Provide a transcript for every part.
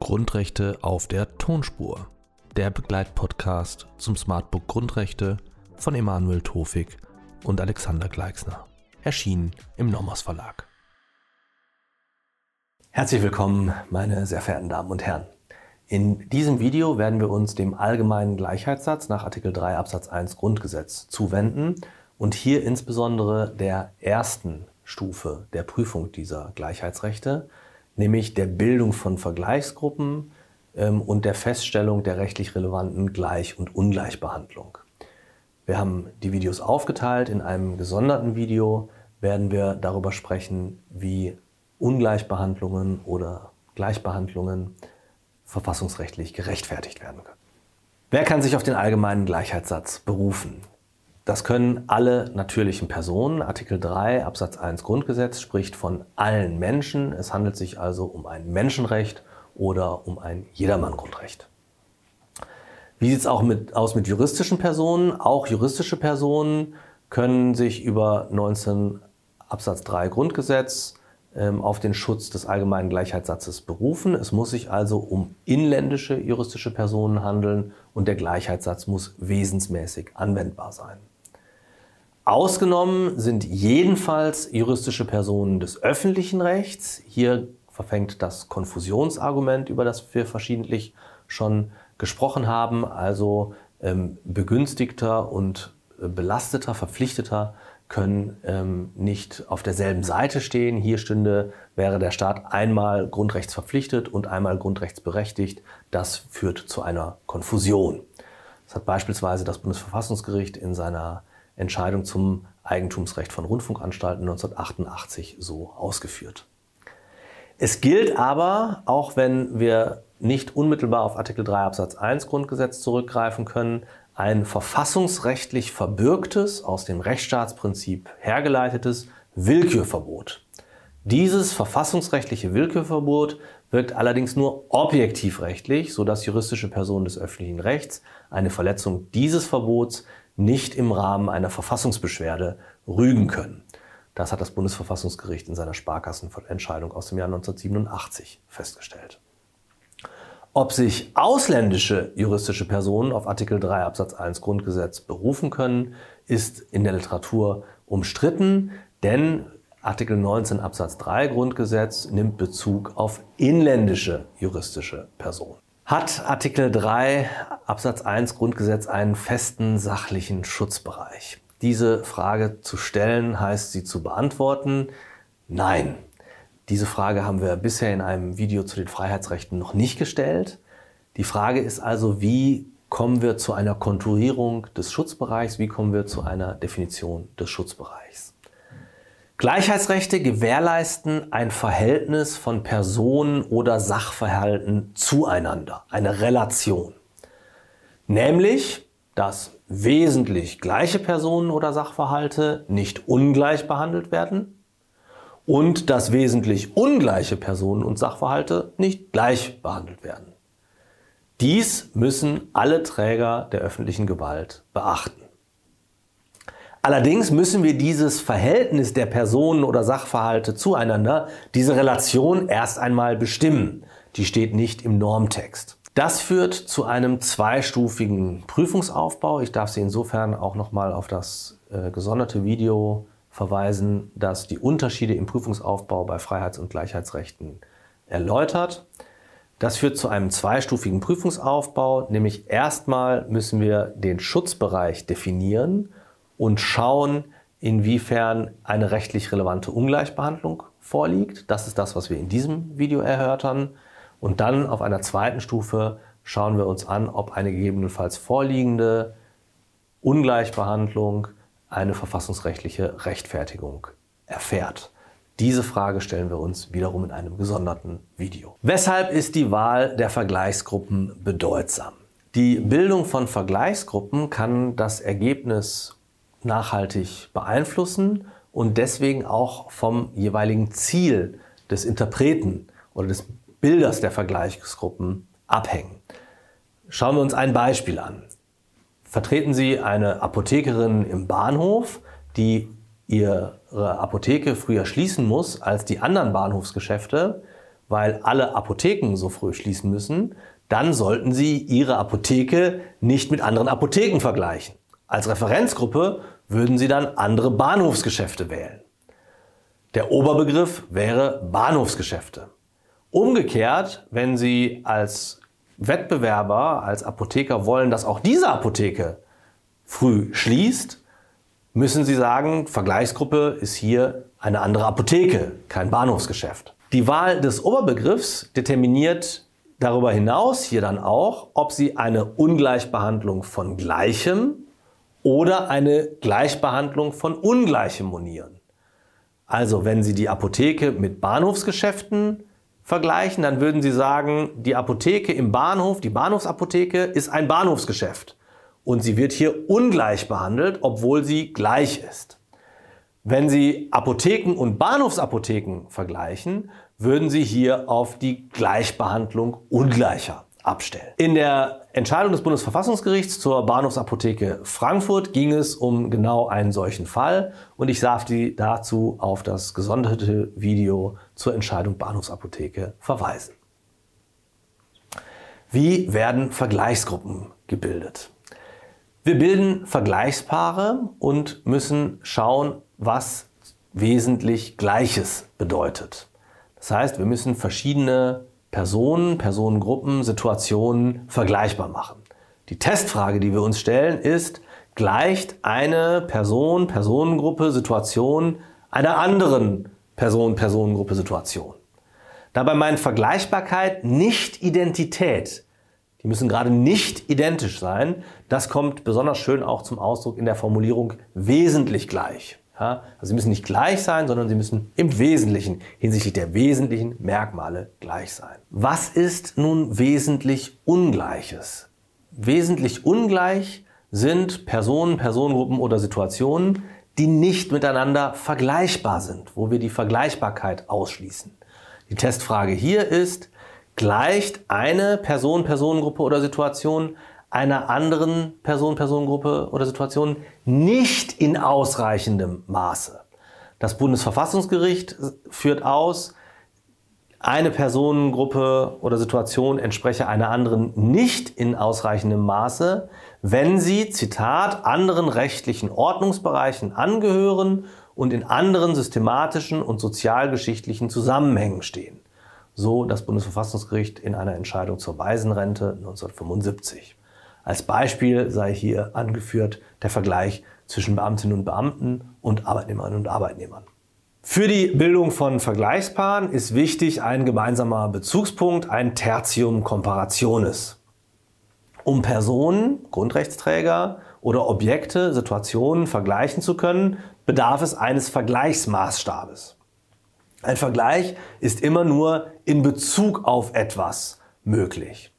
Grundrechte auf der Tonspur. Der Begleitpodcast zum Smartbook Grundrechte von Emanuel Tofik und Alexander Gleixner. Erschienen im Nomos Verlag. Herzlich willkommen, meine sehr verehrten Damen und Herren. In diesem Video werden wir uns dem allgemeinen Gleichheitssatz nach Artikel 3 Absatz 1 Grundgesetz zuwenden und hier insbesondere der ersten Stufe der Prüfung dieser Gleichheitsrechte, nämlich der Bildung von Vergleichsgruppen ähm, und der Feststellung der rechtlich relevanten Gleich- und Ungleichbehandlung. Wir haben die Videos aufgeteilt. In einem gesonderten Video werden wir darüber sprechen, wie Ungleichbehandlungen oder Gleichbehandlungen verfassungsrechtlich gerechtfertigt werden können. Wer kann sich auf den allgemeinen Gleichheitssatz berufen? Das können alle natürlichen Personen. Artikel 3 Absatz 1 Grundgesetz spricht von allen Menschen. Es handelt sich also um ein Menschenrecht oder um ein Jedermann-Grundrecht. Wie sieht es auch mit, aus mit juristischen Personen? Auch juristische Personen können sich über 19 Absatz 3 Grundgesetz ähm, auf den Schutz des allgemeinen Gleichheitssatzes berufen. Es muss sich also um inländische juristische Personen handeln und der Gleichheitssatz muss wesensmäßig anwendbar sein. Ausgenommen sind jedenfalls juristische Personen des öffentlichen Rechts. Hier verfängt das Konfusionsargument, über das wir verschiedentlich schon gesprochen haben, also ähm, Begünstigter und äh, Belasteter, Verpflichteter können ähm, nicht auf derselben Seite stehen. Hier stünde, wäre der Staat einmal grundrechtsverpflichtet und einmal grundrechtsberechtigt. Das führt zu einer Konfusion. Das hat beispielsweise das Bundesverfassungsgericht in seiner Entscheidung zum Eigentumsrecht von Rundfunkanstalten 1988 so ausgeführt. Es gilt aber, auch wenn wir nicht unmittelbar auf Artikel 3 Absatz 1 Grundgesetz zurückgreifen können, ein verfassungsrechtlich verbürgtes, aus dem Rechtsstaatsprinzip hergeleitetes Willkürverbot. Dieses verfassungsrechtliche Willkürverbot wirkt allerdings nur objektivrechtlich, sodass juristische Personen des öffentlichen Rechts eine Verletzung dieses Verbots nicht im Rahmen einer Verfassungsbeschwerde rügen können. Das hat das Bundesverfassungsgericht in seiner Sparkassenentscheidung aus dem Jahr 1987 festgestellt. Ob sich ausländische juristische Personen auf Artikel 3 Absatz 1 Grundgesetz berufen können, ist in der Literatur umstritten, denn Artikel 19 Absatz 3 Grundgesetz nimmt Bezug auf inländische juristische Personen. Hat Artikel 3 Absatz 1 Grundgesetz einen festen sachlichen Schutzbereich? Diese Frage zu stellen heißt sie zu beantworten. Nein. Diese Frage haben wir bisher in einem Video zu den Freiheitsrechten noch nicht gestellt. Die Frage ist also, wie kommen wir zu einer Konturierung des Schutzbereichs, wie kommen wir zu einer Definition des Schutzbereichs? Gleichheitsrechte gewährleisten ein Verhältnis von Personen oder Sachverhalten zueinander, eine Relation. Nämlich, dass wesentlich gleiche Personen oder Sachverhalte nicht ungleich behandelt werden und dass wesentlich ungleiche Personen und Sachverhalte nicht gleich behandelt werden. Dies müssen alle Träger der öffentlichen Gewalt beachten. Allerdings müssen wir dieses Verhältnis der Personen oder Sachverhalte zueinander, diese Relation erst einmal bestimmen. Die steht nicht im Normtext. Das führt zu einem zweistufigen Prüfungsaufbau. Ich darf Sie insofern auch nochmal auf das äh, gesonderte Video verweisen, das die Unterschiede im Prüfungsaufbau bei Freiheits- und Gleichheitsrechten erläutert. Das führt zu einem zweistufigen Prüfungsaufbau, nämlich erstmal müssen wir den Schutzbereich definieren und schauen, inwiefern eine rechtlich relevante Ungleichbehandlung vorliegt. Das ist das, was wir in diesem Video erörtern. Und dann auf einer zweiten Stufe schauen wir uns an, ob eine gegebenenfalls vorliegende Ungleichbehandlung eine verfassungsrechtliche Rechtfertigung erfährt. Diese Frage stellen wir uns wiederum in einem gesonderten Video. Weshalb ist die Wahl der Vergleichsgruppen bedeutsam? Die Bildung von Vergleichsgruppen kann das Ergebnis nachhaltig beeinflussen und deswegen auch vom jeweiligen Ziel des Interpreten oder des Bilders der Vergleichsgruppen abhängen. Schauen wir uns ein Beispiel an. Vertreten Sie eine Apothekerin im Bahnhof, die ihre Apotheke früher schließen muss als die anderen Bahnhofsgeschäfte, weil alle Apotheken so früh schließen müssen, dann sollten Sie Ihre Apotheke nicht mit anderen Apotheken vergleichen. Als Referenzgruppe würden Sie dann andere Bahnhofsgeschäfte wählen. Der Oberbegriff wäre Bahnhofsgeschäfte. Umgekehrt, wenn Sie als Wettbewerber, als Apotheker wollen, dass auch diese Apotheke früh schließt, müssen Sie sagen, Vergleichsgruppe ist hier eine andere Apotheke, kein Bahnhofsgeschäft. Die Wahl des Oberbegriffs determiniert darüber hinaus hier dann auch, ob Sie eine Ungleichbehandlung von Gleichem oder eine Gleichbehandlung von Ungleichem monieren. Also wenn Sie die Apotheke mit Bahnhofsgeschäften vergleichen, dann würden Sie sagen, die Apotheke im Bahnhof, die Bahnhofsapotheke ist ein Bahnhofsgeschäft und sie wird hier ungleich behandelt, obwohl sie gleich ist. Wenn Sie Apotheken und Bahnhofsapotheken vergleichen, würden Sie hier auf die Gleichbehandlung ungleicher abstellen. In der Entscheidung des Bundesverfassungsgerichts zur Bahnhofsapotheke Frankfurt ging es um genau einen solchen Fall und ich darf Sie dazu auf das gesonderte Video zur Entscheidung Bahnhofsapotheke verweisen. Wie werden Vergleichsgruppen gebildet? Wir bilden Vergleichspaare und müssen schauen, was wesentlich Gleiches bedeutet. Das heißt, wir müssen verschiedene Personen, Personengruppen, Situationen vergleichbar machen. Die Testfrage, die wir uns stellen, ist, gleicht eine Person, Personengruppe, Situation einer anderen Person, Personengruppe, Situation? Dabei meint Vergleichbarkeit nicht Identität. Die müssen gerade nicht identisch sein. Das kommt besonders schön auch zum Ausdruck in der Formulierung wesentlich gleich. Ja, also sie müssen nicht gleich sein, sondern sie müssen im Wesentlichen hinsichtlich der wesentlichen Merkmale gleich sein. Was ist nun wesentlich Ungleiches? Wesentlich ungleich sind Personen, Personengruppen oder Situationen, die nicht miteinander vergleichbar sind, wo wir die Vergleichbarkeit ausschließen. Die Testfrage hier ist, gleicht eine Person, Personengruppe oder Situation einer anderen Person, Personengruppe oder Situation nicht in ausreichendem Maße. Das Bundesverfassungsgericht führt aus, eine Personengruppe oder Situation entspreche einer anderen nicht in ausreichendem Maße, wenn sie, Zitat, anderen rechtlichen Ordnungsbereichen angehören und in anderen systematischen und sozialgeschichtlichen Zusammenhängen stehen. So das Bundesverfassungsgericht in einer Entscheidung zur Waisenrente 1975. Als Beispiel sei hier angeführt der Vergleich zwischen Beamtinnen und Beamten und Arbeitnehmerinnen und Arbeitnehmern. Für die Bildung von Vergleichspaaren ist wichtig ein gemeinsamer Bezugspunkt, ein Tertium comparationis. Um Personen, Grundrechtsträger oder Objekte, Situationen vergleichen zu können, bedarf es eines Vergleichsmaßstabes. Ein Vergleich ist immer nur in Bezug auf etwas möglich.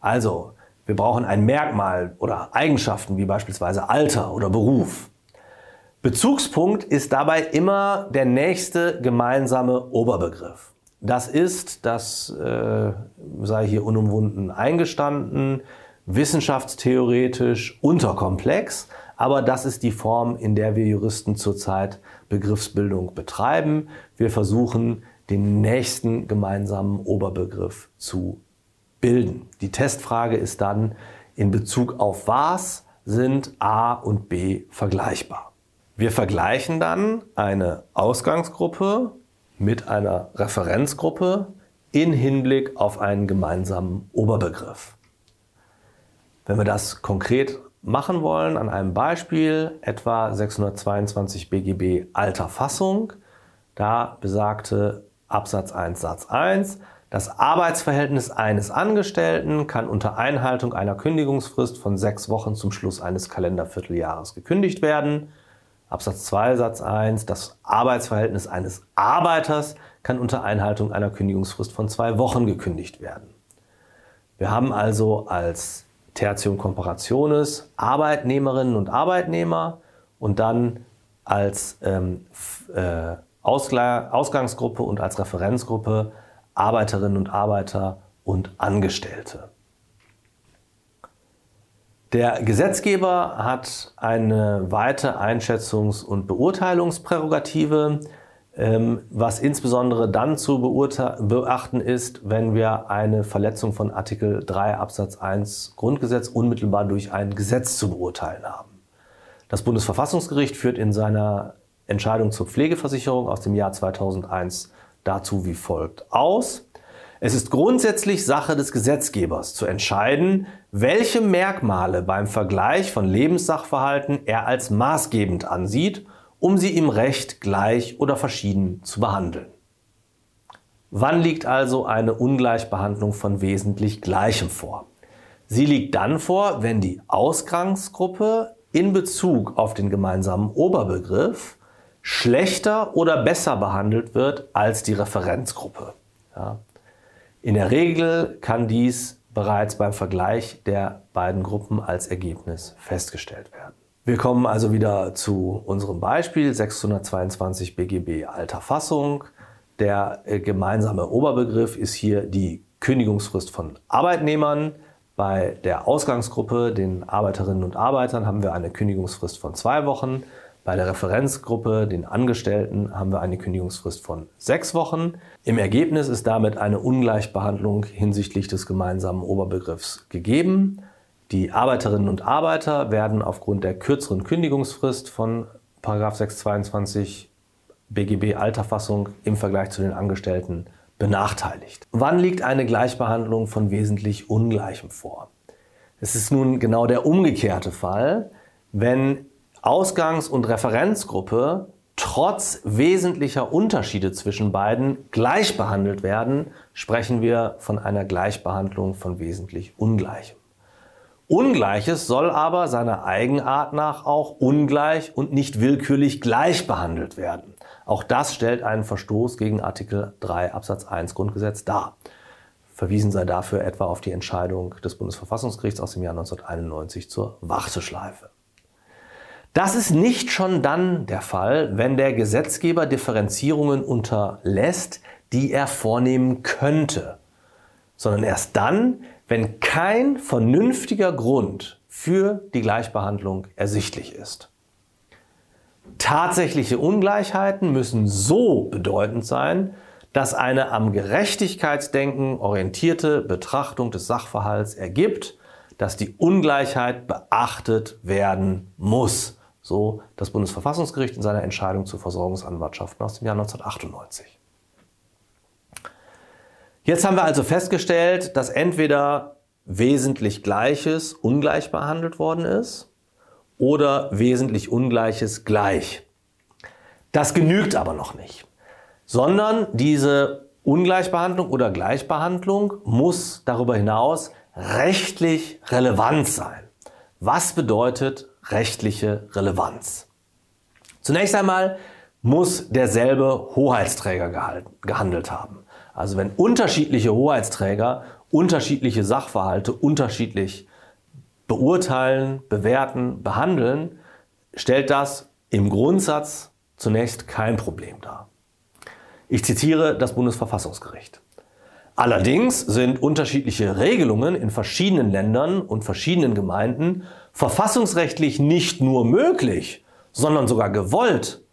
Also, wir brauchen ein Merkmal oder Eigenschaften wie beispielsweise Alter oder Beruf. Bezugspunkt ist dabei immer der nächste gemeinsame Oberbegriff. Das ist, das äh, sei hier unumwunden eingestanden, wissenschaftstheoretisch unterkomplex, aber das ist die Form, in der wir Juristen zurzeit Begriffsbildung betreiben. Wir versuchen, den nächsten gemeinsamen Oberbegriff zu bilden. Die Testfrage ist dann in Bezug auf was sind A und B vergleichbar. Wir vergleichen dann eine Ausgangsgruppe mit einer Referenzgruppe in Hinblick auf einen gemeinsamen Oberbegriff. Wenn wir das konkret machen wollen, an einem Beispiel, etwa 622 BGB alter Fassung, da besagte Absatz 1 Satz 1, das Arbeitsverhältnis eines Angestellten kann unter Einhaltung einer Kündigungsfrist von sechs Wochen zum Schluss eines Kalendervierteljahres gekündigt werden. Absatz 2 Satz 1. Das Arbeitsverhältnis eines Arbeiters kann unter Einhaltung einer Kündigungsfrist von zwei Wochen gekündigt werden. Wir haben also als Tertium Comparationis Arbeitnehmerinnen und Arbeitnehmer und dann als ähm, äh, Ausgangsgruppe und als Referenzgruppe Arbeiterinnen und Arbeiter und Angestellte. Der Gesetzgeber hat eine weite Einschätzungs- und Beurteilungsprärogative, ähm, was insbesondere dann zu beachten ist, wenn wir eine Verletzung von Artikel 3 Absatz 1 Grundgesetz unmittelbar durch ein Gesetz zu beurteilen haben. Das Bundesverfassungsgericht führt in seiner Entscheidung zur Pflegeversicherung aus dem Jahr 2001 dazu wie folgt aus. Es ist grundsätzlich Sache des Gesetzgebers zu entscheiden, welche Merkmale beim Vergleich von Lebenssachverhalten er als maßgebend ansieht, um sie im Recht gleich oder verschieden zu behandeln. Wann liegt also eine Ungleichbehandlung von wesentlich Gleichem vor? Sie liegt dann vor, wenn die Ausgangsgruppe in Bezug auf den gemeinsamen Oberbegriff schlechter oder besser behandelt wird als die Referenzgruppe. Ja. In der Regel kann dies bereits beim Vergleich der beiden Gruppen als Ergebnis festgestellt werden. Wir kommen also wieder zu unserem Beispiel 622 BGB alter Fassung. Der äh, gemeinsame Oberbegriff ist hier die Kündigungsfrist von Arbeitnehmern. Bei der Ausgangsgruppe, den Arbeiterinnen und Arbeitern, haben wir eine Kündigungsfrist von zwei Wochen. Bei der Referenzgruppe, den Angestellten, haben wir eine Kündigungsfrist von sechs Wochen. Im Ergebnis ist damit eine Ungleichbehandlung hinsichtlich des gemeinsamen Oberbegriffs gegeben. Die Arbeiterinnen und Arbeiter werden aufgrund der kürzeren Kündigungsfrist von 622 BGB Alterfassung im Vergleich zu den Angestellten benachteiligt. Wann liegt eine Gleichbehandlung von wesentlich Ungleichem vor? Es ist nun genau der umgekehrte Fall, wenn Ausgangs- und Referenzgruppe trotz wesentlicher Unterschiede zwischen beiden gleich behandelt werden, sprechen wir von einer Gleichbehandlung von wesentlich Ungleichem. Ungleiches soll aber seiner Eigenart nach auch ungleich und nicht willkürlich gleich behandelt werden. Auch das stellt einen Verstoß gegen Artikel 3 Absatz 1 Grundgesetz dar. Verwiesen sei dafür etwa auf die Entscheidung des Bundesverfassungsgerichts aus dem Jahr 1991 zur Warteschleife. Das ist nicht schon dann der Fall, wenn der Gesetzgeber Differenzierungen unterlässt, die er vornehmen könnte, sondern erst dann, wenn kein vernünftiger Grund für die Gleichbehandlung ersichtlich ist. Tatsächliche Ungleichheiten müssen so bedeutend sein, dass eine am Gerechtigkeitsdenken orientierte Betrachtung des Sachverhalts ergibt, dass die Ungleichheit beachtet werden muss so das Bundesverfassungsgericht in seiner Entscheidung zu Versorgungsanwartschaften aus dem Jahr 1998. Jetzt haben wir also festgestellt, dass entweder wesentlich Gleiches ungleich behandelt worden ist oder wesentlich Ungleiches gleich. Das genügt aber noch nicht, sondern diese Ungleichbehandlung oder Gleichbehandlung muss darüber hinaus rechtlich relevant sein. Was bedeutet rechtliche Relevanz. Zunächst einmal muss derselbe Hoheitsträger gehandelt haben. Also wenn unterschiedliche Hoheitsträger unterschiedliche Sachverhalte unterschiedlich beurteilen, bewerten, behandeln, stellt das im Grundsatz zunächst kein Problem dar. Ich zitiere das Bundesverfassungsgericht. Allerdings sind unterschiedliche Regelungen in verschiedenen Ländern und verschiedenen Gemeinden verfassungsrechtlich nicht nur möglich, sondern sogar gewollt.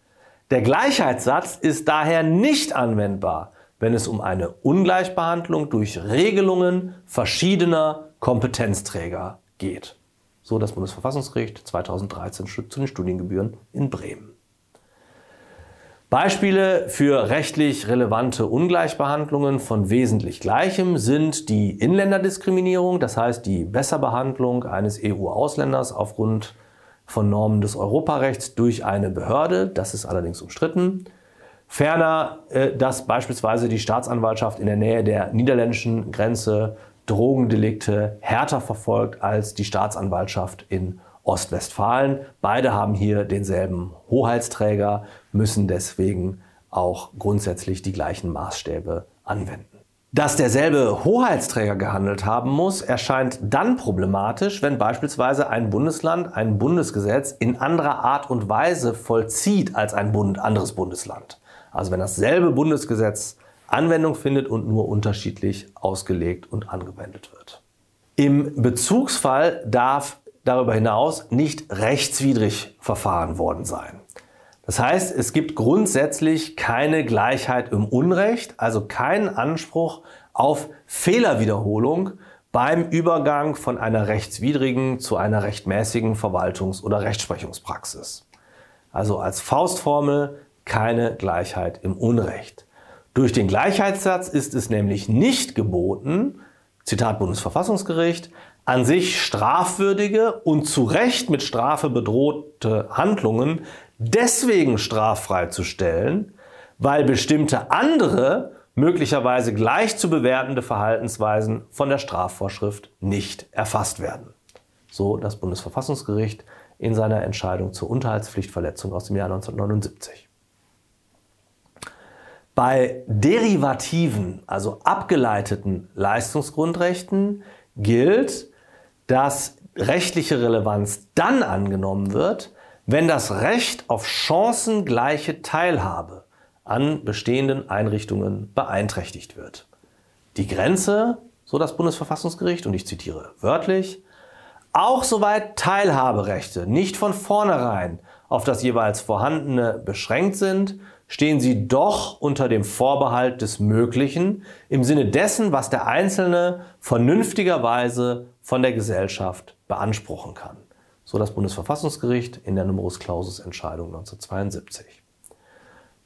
Der Gleichheitssatz ist daher nicht anwendbar, wenn es um eine Ungleichbehandlung durch Regelungen verschiedener Kompetenzträger geht. So das Bundesverfassungsgericht 2013 zu den Studiengebühren in Bremen. Beispiele für rechtlich relevante Ungleichbehandlungen von wesentlich Gleichem sind die Inländerdiskriminierung, das heißt die Besserbehandlung eines EU-Ausländers aufgrund von Normen des Europarechts durch eine Behörde, das ist allerdings umstritten. Ferner, äh, dass beispielsweise die Staatsanwaltschaft in der Nähe der niederländischen Grenze Drogendelikte härter verfolgt als die Staatsanwaltschaft in Ostwestfalen. Beide haben hier denselben Hoheitsträger, müssen deswegen auch grundsätzlich die gleichen Maßstäbe anwenden. Dass derselbe Hoheitsträger gehandelt haben muss, erscheint dann problematisch, wenn beispielsweise ein Bundesland ein Bundesgesetz in anderer Art und Weise vollzieht als ein Bund, anderes Bundesland. Also wenn dasselbe Bundesgesetz Anwendung findet und nur unterschiedlich ausgelegt und angewendet wird. Im Bezugsfall darf darüber hinaus nicht rechtswidrig verfahren worden sein. Das heißt, es gibt grundsätzlich keine Gleichheit im Unrecht, also keinen Anspruch auf Fehlerwiederholung beim Übergang von einer rechtswidrigen zu einer rechtmäßigen Verwaltungs- oder Rechtsprechungspraxis. Also als Faustformel keine Gleichheit im Unrecht. Durch den Gleichheitssatz ist es nämlich nicht geboten, Zitat Bundesverfassungsgericht, an sich strafwürdige und zu Recht mit Strafe bedrohte Handlungen deswegen straffrei zu stellen, weil bestimmte andere möglicherweise gleich zu bewertende Verhaltensweisen von der Strafvorschrift nicht erfasst werden. So das Bundesverfassungsgericht in seiner Entscheidung zur Unterhaltspflichtverletzung aus dem Jahr 1979. Bei derivativen, also abgeleiteten Leistungsgrundrechten gilt, dass rechtliche Relevanz dann angenommen wird, wenn das Recht auf chancengleiche Teilhabe an bestehenden Einrichtungen beeinträchtigt wird. Die Grenze, so das Bundesverfassungsgericht, und ich zitiere wörtlich, auch soweit Teilhaberechte nicht von vornherein auf das jeweils vorhandene beschränkt sind, stehen sie doch unter dem Vorbehalt des Möglichen im Sinne dessen, was der Einzelne vernünftigerweise von der Gesellschaft beanspruchen kann. So das Bundesverfassungsgericht in der Numerus Clausus Entscheidung 1972.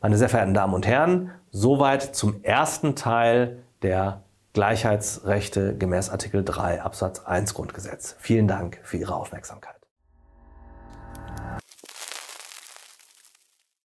Meine sehr verehrten Damen und Herren, soweit zum ersten Teil der Gleichheitsrechte gemäß Artikel 3 Absatz 1 Grundgesetz. Vielen Dank für Ihre Aufmerksamkeit.